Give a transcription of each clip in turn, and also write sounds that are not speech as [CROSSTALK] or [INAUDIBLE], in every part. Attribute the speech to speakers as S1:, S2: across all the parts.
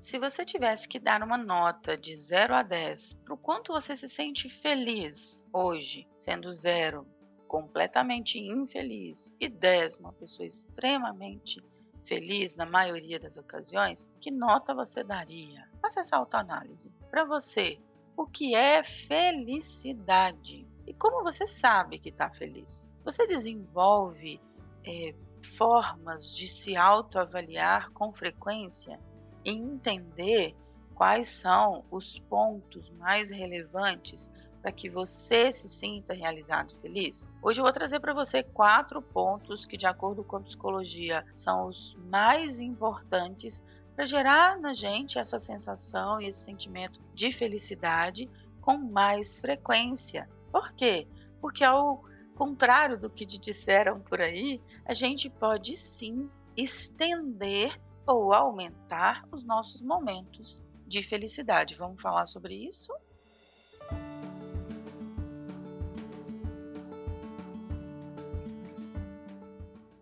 S1: Se você tivesse que dar uma nota de 0 a 10 para o quanto você se sente feliz hoje, sendo 0 completamente infeliz e 10 uma pessoa extremamente feliz na maioria das ocasiões, que nota você daria? Faça essa autoanálise. Para você, o que é felicidade? E como você sabe que está feliz? Você desenvolve é, formas de se autoavaliar com frequência entender quais são os pontos mais relevantes para que você se sinta realizado e feliz? Hoje eu vou trazer para você quatro pontos que, de acordo com a psicologia, são os mais importantes para gerar na gente essa sensação e esse sentimento de felicidade com mais frequência. Por quê? Porque ao contrário do que te disseram por aí, a gente pode sim estender ou aumentar os nossos momentos de felicidade. Vamos falar sobre isso?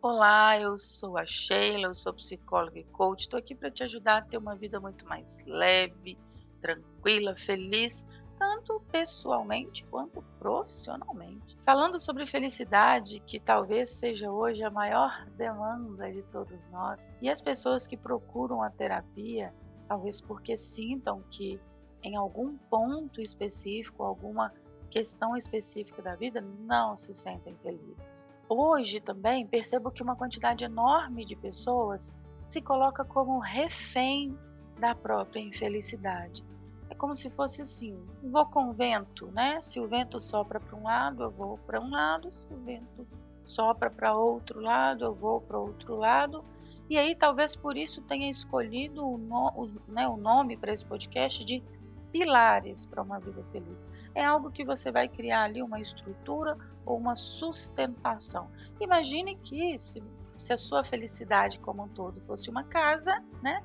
S1: Olá, eu sou a Sheila, eu sou psicóloga e coach. Estou aqui para te ajudar a ter uma vida muito mais leve, tranquila, feliz, tanto pessoalmente quanto profissionalmente. Falando sobre felicidade, que talvez seja hoje a maior demanda de todos nós, e as pessoas que procuram a terapia, talvez porque sintam que em algum ponto específico, alguma questão específica da vida, não se sentem felizes. Hoje também percebo que uma quantidade enorme de pessoas se coloca como refém da própria infelicidade. É como se fosse assim: vou com o vento, né? Se o vento sopra para um lado, eu vou para um lado, se o vento sopra para outro lado, eu vou para outro lado. E aí, talvez por isso tenha escolhido o, no, o, né, o nome para esse podcast de pilares para uma vida feliz. É algo que você vai criar ali uma estrutura ou uma sustentação. Imagine que se, se a sua felicidade como um todo fosse uma casa, né?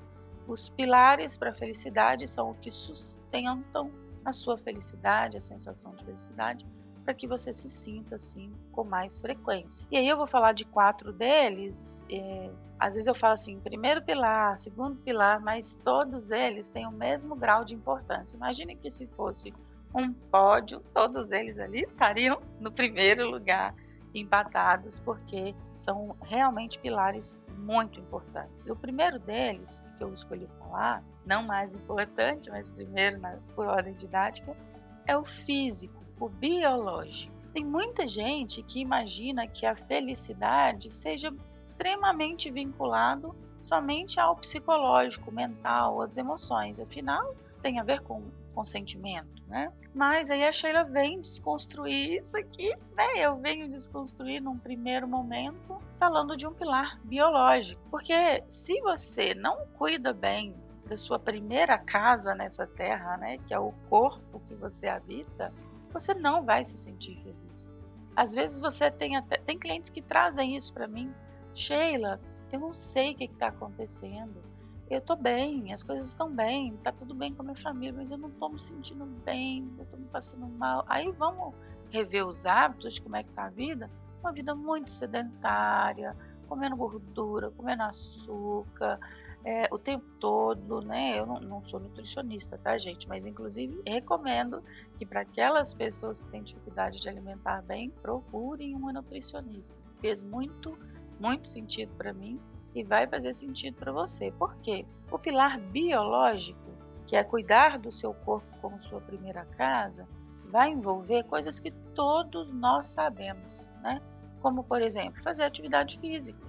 S1: Os pilares para a felicidade são o que sustentam a sua felicidade, a sensação de felicidade para que você se sinta assim com mais frequência. E aí eu vou falar de quatro deles. É, às vezes eu falo assim, primeiro pilar, segundo pilar, mas todos eles têm o mesmo grau de importância. Imagine que se fosse um pódio, todos eles ali estariam no primeiro lugar, empatados, porque são realmente pilares muito importantes. O primeiro deles, que eu escolhi falar, não mais importante, mas primeiro na, por ordem didática, é o físico o biológico. Tem muita gente que imagina que a felicidade seja extremamente vinculado somente ao psicológico, mental, às emoções. Afinal, tem a ver com, com sentimento, né? Mas aí a Sheila vem desconstruir isso aqui, né? Eu venho desconstruir num primeiro momento falando de um pilar biológico. Porque se você não cuida bem da sua primeira casa nessa terra, né, que é o corpo que você habita, você não vai se sentir feliz. Às vezes você tem até tem clientes que trazem isso para mim, Sheila, eu não sei o que está acontecendo. Eu estou bem, as coisas estão bem, está tudo bem com a minha família, mas eu não estou me sentindo bem, eu estou me passando mal. Aí vamos rever os hábitos, como é que está a vida? Uma vida muito sedentária, comendo gordura, comendo açúcar, é, o tempo todo, né? Eu não, não, sou nutricionista, tá, gente? Mas, inclusive, recomendo que para aquelas pessoas que têm dificuldade de alimentar bem, procurem uma nutricionista. Fez muito, muito sentido para mim e vai fazer sentido para você. Por quê? O pilar biológico, que é cuidar do seu corpo como sua primeira casa, vai envolver coisas que todos nós sabemos, né? Como, por exemplo, fazer atividade física.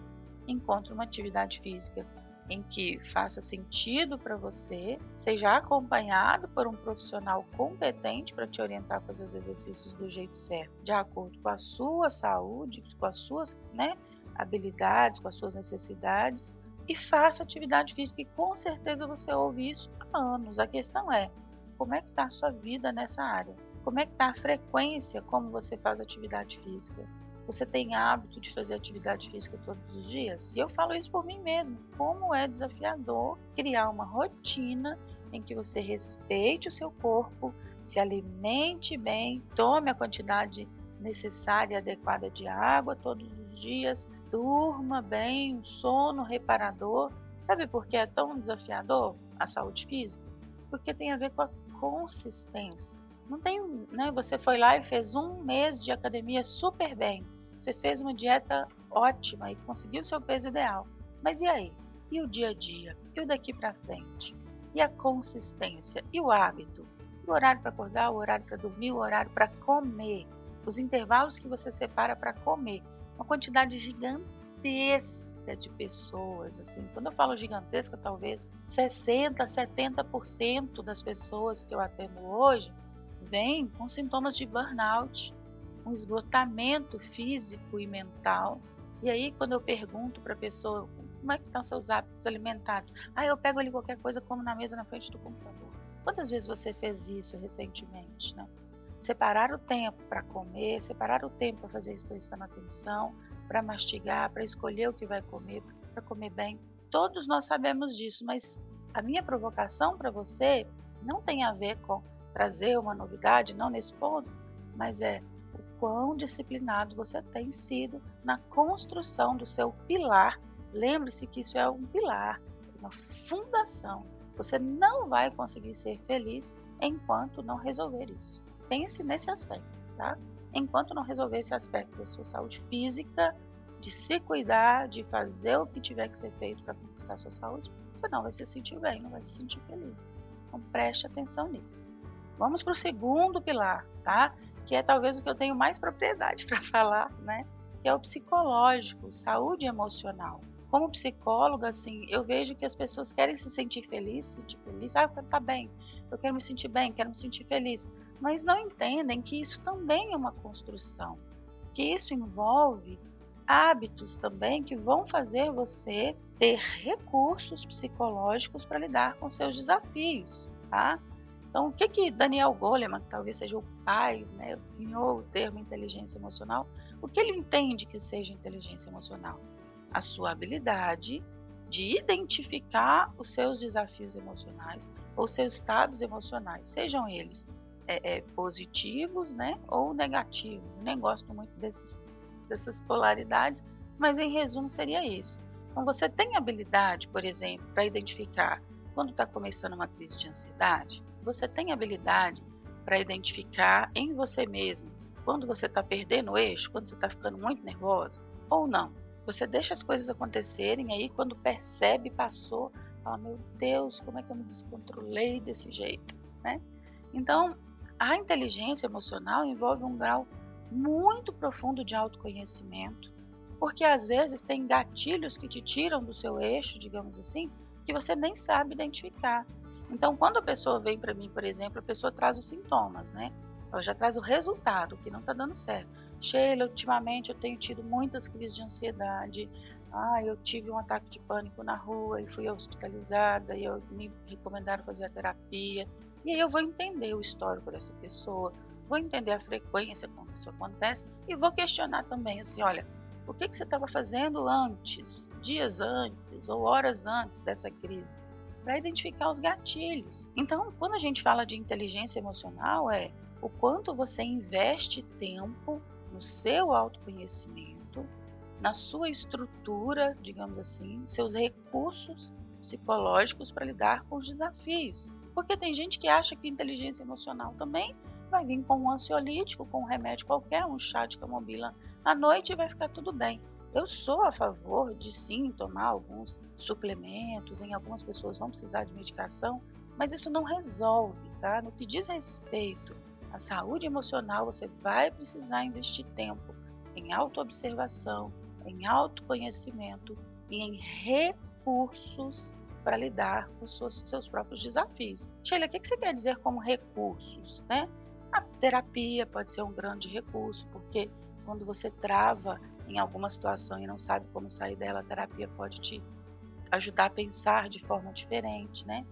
S1: Encontre uma atividade física em que faça sentido para você, seja acompanhado por um profissional competente para te orientar a fazer os exercícios do jeito certo, de acordo com a sua saúde, com as suas né, habilidades, com as suas necessidades, e faça atividade física. E com certeza você ouve isso há anos. A questão é como é que está a sua vida nessa área? Como é que está a frequência como você faz atividade física? Você tem hábito de fazer atividade física todos os dias? E eu falo isso por mim mesmo. Como é desafiador criar uma rotina em que você respeite o seu corpo, se alimente bem, tome a quantidade necessária e adequada de água todos os dias, durma bem, um sono reparador Sabe por que é tão desafiador a saúde física? Porque tem a ver com a consistência. Não tem, né? Você foi lá e fez um mês de academia super bem. Você fez uma dieta ótima e conseguiu seu peso ideal. Mas e aí? E o dia a dia? E o daqui para frente? E a consistência? E o hábito? E o horário para acordar, o horário para dormir, o horário para comer? Os intervalos que você separa para comer. Uma quantidade gigantesca de pessoas, assim. Quando eu falo gigantesca, talvez 60, 70% das pessoas que eu atendo hoje vêm com sintomas de burnout, um esgotamento físico e mental. E aí, quando eu pergunto para a pessoa como é que estão seus hábitos alimentares, ah, eu pego ali qualquer coisa como na mesa na frente do computador. Quantas vezes você fez isso recentemente, né? Separar o tempo para comer, separar o tempo para fazer isso prestando atenção, para mastigar, para escolher o que vai comer, para comer bem. Todos nós sabemos disso, mas a minha provocação para você não tem a ver com trazer uma novidade, não nesse ponto, mas é quão disciplinado você tem sido na construção do seu pilar. Lembre-se que isso é um pilar, uma fundação. Você não vai conseguir ser feliz enquanto não resolver isso. Pense nesse aspecto, tá? Enquanto não resolver esse aspecto da sua saúde física, de se cuidar, de fazer o que tiver que ser feito para conquistar a sua saúde, você não vai se sentir bem, não vai se sentir feliz. Então preste atenção nisso. Vamos para o segundo pilar, tá? que é talvez o que eu tenho mais propriedade [LAUGHS] para falar, né? Que é o psicológico, saúde emocional. Como psicóloga, assim, eu vejo que as pessoas querem se sentir feliz, se sentir feliz, ah, eu quero estar bem, eu quero me sentir bem, quero me sentir feliz, mas não entendem que isso também é uma construção, que isso envolve hábitos também que vão fazer você ter recursos psicológicos para lidar com seus desafios, tá? Então, o que que Daniel Goleman, que talvez seja o pai, né, cunhou o termo inteligência emocional, o que ele entende que seja inteligência emocional? A sua habilidade de identificar os seus desafios emocionais ou seus estados emocionais, sejam eles é, é, positivos né, ou negativos. Nem gosto muito desses, dessas polaridades, mas em resumo seria isso. Então, você tem habilidade, por exemplo, para identificar quando está começando uma crise de ansiedade, você tem habilidade para identificar em você mesmo quando você está perdendo o eixo, quando você está ficando muito nervoso ou não. Você deixa as coisas acontecerem aí quando percebe, passou, fala, meu Deus, como é que eu me descontrolei desse jeito, né? Então, a inteligência emocional envolve um grau muito profundo de autoconhecimento, porque às vezes tem gatilhos que te tiram do seu eixo, digamos assim, que você nem sabe identificar. Então, quando a pessoa vem para mim, por exemplo, a pessoa traz os sintomas, né? Ela já traz o resultado, que não está dando certo. Sheila, ultimamente eu tenho tido muitas crises de ansiedade. Ah, eu tive um ataque de pânico na rua e fui hospitalizada e eu, me recomendaram fazer a terapia. E aí eu vou entender o histórico dessa pessoa, vou entender a frequência com que isso acontece e vou questionar também, assim, olha, o que, que você estava fazendo antes, dias antes ou horas antes dessa crise? Para identificar os gatilhos. Então, quando a gente fala de inteligência emocional, é o quanto você investe tempo no seu autoconhecimento, na sua estrutura, digamos assim, seus recursos psicológicos para lidar com os desafios. Porque tem gente que acha que inteligência emocional também vai vir com um ansiolítico, com um remédio qualquer, um chá de camomila à noite e vai ficar tudo bem. Eu sou a favor de sim tomar alguns suplementos, em algumas pessoas vão precisar de medicação, mas isso não resolve, tá? No que diz respeito à saúde emocional, você vai precisar investir tempo em autoobservação, em autoconhecimento e em recursos para lidar com os seus, próprios desafios. Sheila, o que você quer dizer como recursos? Né? A terapia pode ser um grande recurso, porque quando você trava em alguma situação e não sabe como sair dela, a terapia pode te ajudar a pensar de forma diferente, né?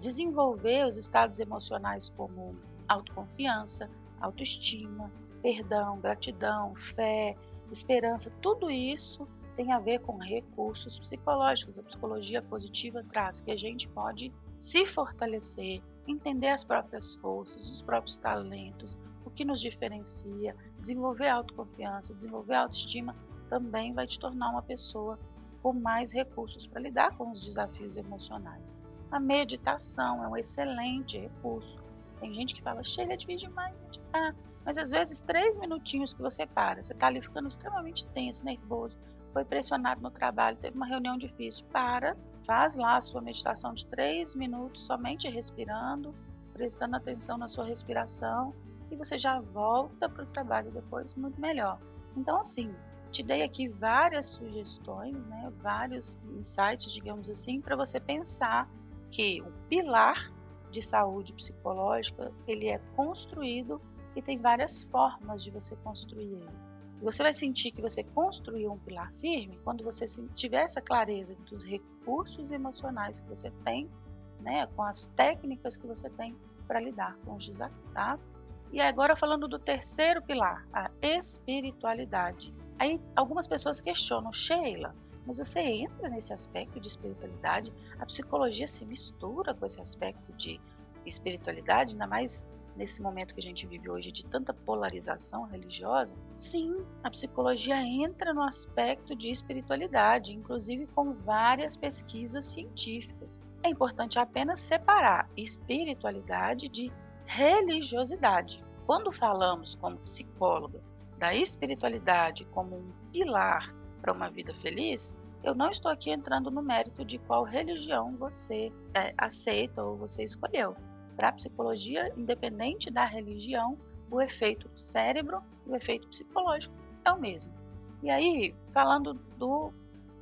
S1: Desenvolver os estados emocionais como autoconfiança, autoestima, perdão, gratidão, fé, esperança, tudo isso tem a ver com recursos psicológicos. A psicologia positiva traz que a gente pode se fortalecer, entender as próprias forças, os próprios talentos, o que nos diferencia, desenvolver autoconfiança, desenvolver autoestima, também vai te tornar uma pessoa com mais recursos para lidar com os desafios emocionais. A meditação é um excelente recurso. Tem gente que fala, chega, é difícil demais meditar. Mas às vezes, três minutinhos que você para, você está ali ficando extremamente tenso, nervoso, foi pressionado no trabalho, teve uma reunião difícil, para, faz lá a sua meditação de três minutos, somente respirando, prestando atenção na sua respiração, e você já volta para o trabalho depois muito melhor. Então, assim, te dei aqui várias sugestões, né, vários insights, digamos assim, para você pensar que o pilar de saúde psicológica ele é construído e tem várias formas de você construir ele. Você vai sentir que você construiu um pilar firme quando você tiver essa clareza dos recursos emocionais que você tem, né, com as técnicas que você tem para lidar com os desafios. Tá? E agora falando do terceiro pilar, a espiritualidade. Aí algumas pessoas questionam, Sheila, mas você entra nesse aspecto de espiritualidade, a psicologia se mistura com esse aspecto de espiritualidade, ainda mais nesse momento que a gente vive hoje de tanta polarização religiosa. Sim, a psicologia entra no aspecto de espiritualidade, inclusive com várias pesquisas científicas. É importante apenas separar espiritualidade de religiosidade. Quando falamos como psicóloga da espiritualidade como um pilar para uma vida feliz, eu não estou aqui entrando no mérito de qual religião você é, aceita ou você escolheu. Para a psicologia, independente da religião, o efeito cérebro e o efeito psicológico é o mesmo. E aí, falando do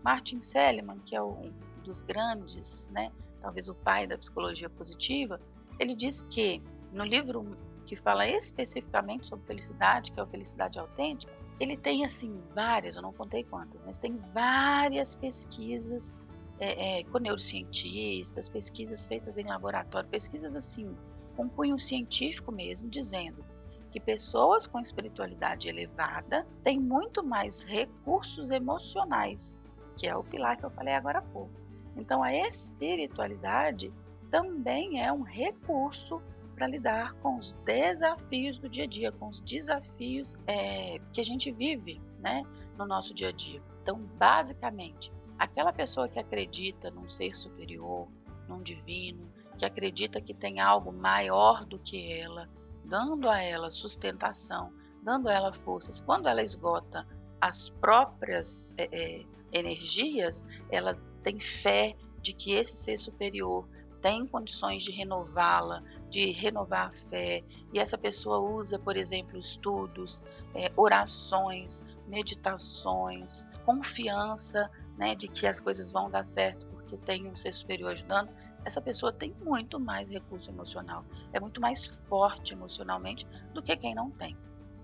S1: Martin Seligman, que é um dos grandes, né, talvez o pai da psicologia positiva, ele diz que no livro que fala especificamente sobre felicidade, que é o Felicidade Autêntica, ele tem assim várias, eu não contei quantas, mas tem várias pesquisas é, é, com neurocientistas, pesquisas feitas em laboratório, pesquisas assim com cunho científico mesmo, dizendo que pessoas com espiritualidade elevada têm muito mais recursos emocionais, que é o pilar que eu falei agora há pouco. Então, a espiritualidade também é um recurso para lidar com os desafios do dia a dia, com os desafios é, que a gente vive né, no nosso dia a dia. Então, basicamente, aquela pessoa que acredita num ser superior, num divino, que acredita que tem algo maior do que ela, dando a ela sustentação, dando a ela forças, quando ela esgota as próprias é, é, energias, ela tem fé de que esse ser superior tem condições de renová-la, de renovar a fé, e essa pessoa usa, por exemplo, estudos, é, orações, meditações, confiança né, de que as coisas vão dar certo porque tem um ser superior ajudando, essa pessoa tem muito mais recurso emocional, é muito mais forte emocionalmente do que quem não tem.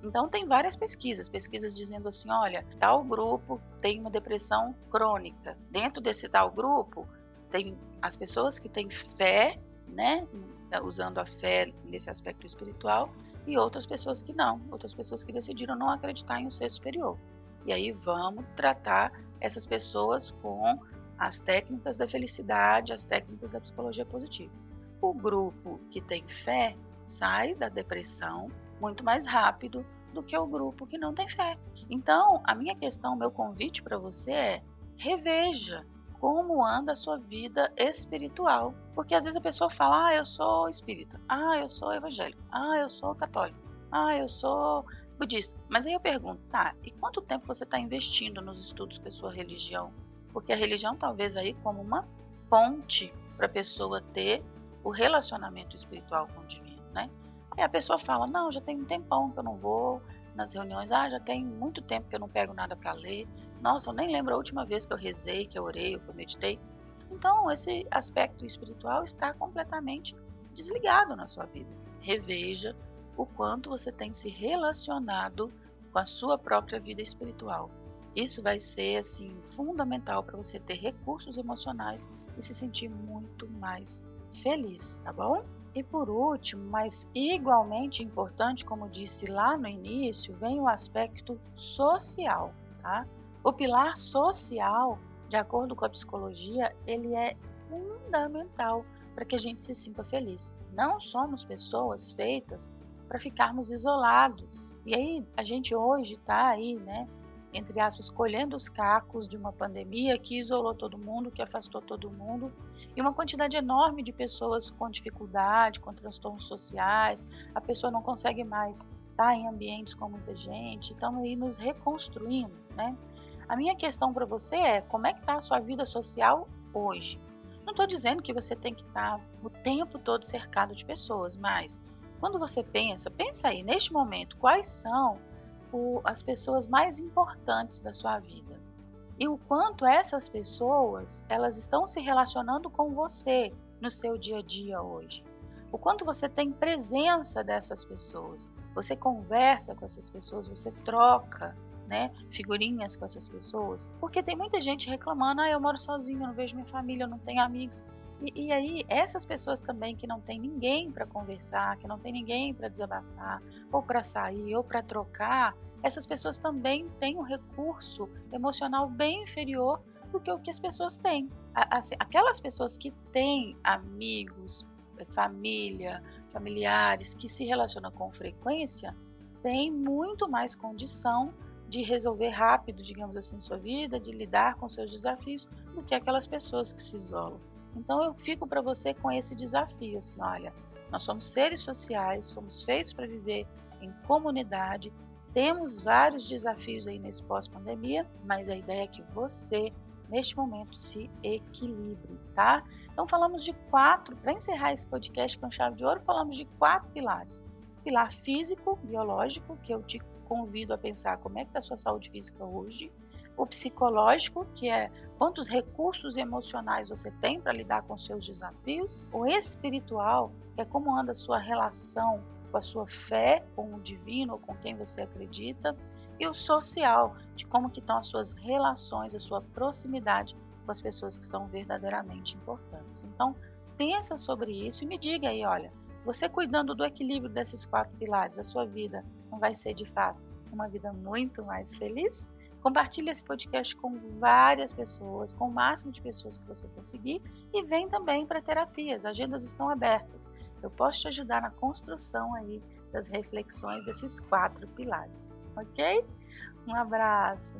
S1: Então tem várias pesquisas, pesquisas dizendo assim, olha, tal grupo tem uma depressão crônica. Dentro desse tal grupo, tem as pessoas que têm fé, né, usando a fé nesse aspecto espiritual, e outras pessoas que não, outras pessoas que decidiram não acreditar em um ser superior. E aí vamos tratar essas pessoas com as técnicas da felicidade, as técnicas da psicologia positiva. O grupo que tem fé sai da depressão muito mais rápido do que o grupo que não tem fé. Então, a minha questão, meu convite para você é reveja como anda a sua vida espiritual. Porque às vezes a pessoa fala, ah, eu sou espírita, ah, eu sou evangélico, ah, eu sou católico, ah, eu sou budista. Mas aí eu pergunto, tá, e quanto tempo você está investindo nos estudos com a sua religião? Porque a religião talvez aí como uma ponte para a pessoa ter o relacionamento espiritual com o divino, né? Aí a pessoa fala, não, já tem um tempão que eu não vou nas reuniões, ah, já tem muito tempo que eu não pego nada para ler, nossa, eu nem lembro a última vez que eu rezei, que eu orei, que eu meditei. Então, esse aspecto espiritual está completamente desligado na sua vida. Reveja o quanto você tem se relacionado com a sua própria vida espiritual. Isso vai ser assim fundamental para você ter recursos emocionais e se sentir muito mais feliz, tá bom? E por último, mas igualmente importante, como disse lá no início, vem o aspecto social, tá? O pilar social, de acordo com a psicologia, ele é fundamental para que a gente se sinta feliz. Não somos pessoas feitas para ficarmos isolados. E aí a gente hoje está aí, né, entre aspas, colhendo os cacos de uma pandemia que isolou todo mundo, que afastou todo mundo, e uma quantidade enorme de pessoas com dificuldade, com transtornos sociais, a pessoa não consegue mais estar em ambientes com muita gente, estamos aí nos reconstruindo, né? A minha questão para você é como é que está a sua vida social hoje? Não estou dizendo que você tem que estar o tempo todo cercado de pessoas, mas quando você pensa, pensa aí, neste momento, quais são o, as pessoas mais importantes da sua vida? E o quanto essas pessoas, elas estão se relacionando com você no seu dia a dia hoje? O quanto você tem presença dessas pessoas? Você conversa com essas pessoas, você troca né, figurinhas com essas pessoas, porque tem muita gente reclamando, ah, eu moro sozinho, eu não vejo minha família, eu não tenho amigos. E, e aí, essas pessoas também que não tem ninguém para conversar, que não tem ninguém para desabafar, ou para sair, ou para trocar, essas pessoas também têm um recurso emocional bem inferior do que o que as pessoas têm. Assim, aquelas pessoas que têm amigos, família, familiares, que se relacionam com frequência, têm muito mais condição de resolver rápido, digamos assim, sua vida, de lidar com seus desafios, do que aquelas pessoas que se isolam. Então eu fico para você com esse desafio, assim, olha, nós somos seres sociais, fomos feitos para viver em comunidade, temos vários desafios aí nesse pós-pandemia, mas a ideia é que você, neste momento, se equilibre, tá? Então falamos de quatro, para encerrar esse podcast com chave de ouro, falamos de quatro pilares. Pilar físico, biológico, que eu te convido a pensar como é que está a sua saúde física hoje, o psicológico, que é quantos recursos emocionais você tem para lidar com seus desafios, o espiritual, que é como anda a sua relação com a sua fé, com o divino ou com quem você acredita, e o social, de como que estão as suas relações, a sua proximidade com as pessoas que são verdadeiramente importantes. Então, pensa sobre isso e me diga aí, olha, você cuidando do equilíbrio desses quatro pilares, a sua vida não vai ser de fato uma vida muito mais feliz? Compartilhe esse podcast com várias pessoas, com o máximo de pessoas que você conseguir e vem também para terapias. As agendas estão abertas. Eu posso te ajudar na construção aí das reflexões desses quatro pilares, ok? Um abraço.